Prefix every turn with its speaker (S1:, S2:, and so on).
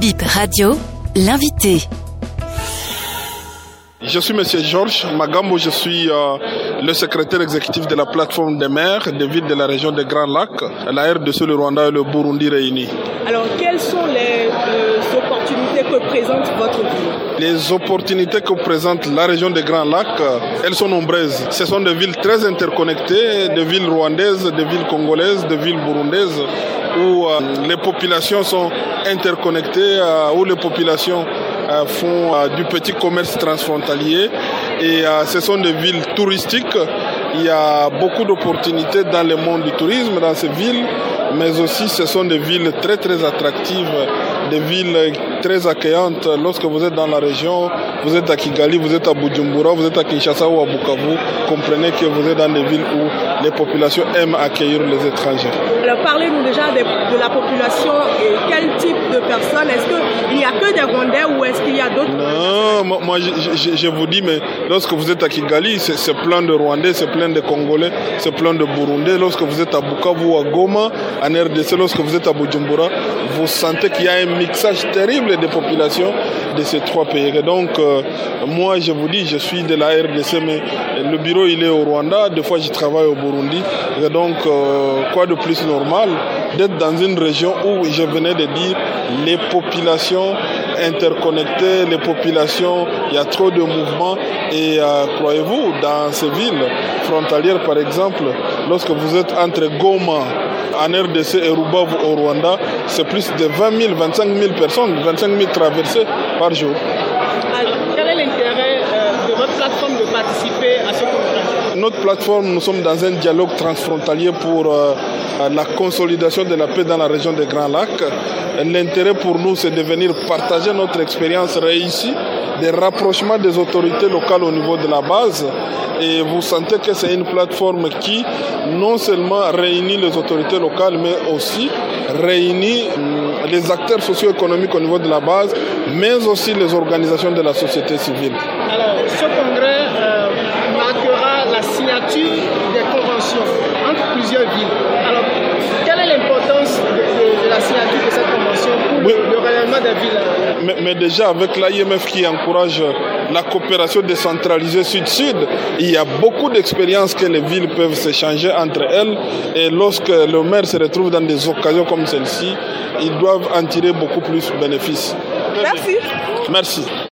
S1: Bip Radio, l'invité.
S2: Je suis Monsieur Georges Magambo, je suis euh, le secrétaire exécutif de la plateforme des maires des villes de la région des Grands Lacs, la RDC, le Rwanda et le Burundi réunis.
S3: Alors, quelles sont les que présente votre ville
S2: Les opportunités que présente la région des Grands Lacs, euh, elles sont nombreuses. Ce sont des villes très interconnectées, des villes rwandaises, des villes congolaises, des villes burundaises, où euh, les populations sont interconnectées, euh, où les populations font du petit commerce transfrontalier et ce sont des villes touristiques. Il y a beaucoup d'opportunités dans le monde du tourisme dans ces villes, mais aussi ce sont des villes très très attractives, des villes très accueillantes. Lorsque vous êtes dans la région, vous êtes à Kigali, vous êtes à Bujumbura, vous êtes à Kinshasa ou à Bukavu, comprenez que vous êtes dans des villes où les populations aiment accueillir les étrangers.
S3: Alors, parlez-nous déjà de, de la population et quel type de personnes. Est-ce qu'il n'y a que des Rwandais ou est-ce qu'il y a d'autres
S2: Non, moi, moi, je, je- je vous dis, mais lorsque vous êtes à Kigali, c'est c'est plein de Rwandais, c'est plein de Congolais, c'est plein de Burundais. Lorsque vous êtes à Bukavu ou à Goma, en RDC, lorsque vous êtes à Bujumbura, vous sentez qu'il y a un mixage terrible des populations de ces trois pays. Et donc, euh, moi, je vous dis, je suis de la RDC, mais le bureau, il est au Rwanda. Des fois, je travaille au Burundi. Et donc, euh, quoi de plus normal d'être dans une région où, je venais de dire, les populations interconnectées, les populations, il y a trop de mouvements. Et euh, croyez-vous, dans ces villes frontalières, par exemple, lorsque vous êtes entre Goma, en RDC et Rubavu au Rwanda, c'est plus de 20 000, 25 000 personnes, 25 000 traversées par jour.
S3: Alors, quel est l'intérêt euh, de votre plateforme de participer à ce congrès
S2: Notre plateforme, nous sommes dans un dialogue transfrontalier pour euh, la consolidation de la paix dans la région des Grands Lacs. L'intérêt pour nous, c'est de venir partager notre expérience réussie, des rapprochements des autorités locales au niveau de la base. Et vous sentez que c'est une plateforme qui non seulement réunit les autorités locales, mais aussi réunit hum, les acteurs socio-économiques au niveau de la base, mais aussi les organisations de la société civile.
S3: Alors, ce congrès euh, marquera la signature des conventions entre plusieurs villes. Alors, quelle est l'importance de, de- de la signature de cette convention pour
S2: Oui.
S3: le, le rayonnement des villes
S2: Mais, déjà, avec l'IMF qui encourage la coopération décentralisée sud-sud, il y a beaucoup d'expériences que les villes peuvent s'échanger entre elles. Et lorsque le maire se retrouve dans des occasions comme celle-ci, ils doivent en tirer beaucoup plus de bénéfices.
S3: Merci.
S2: Merci.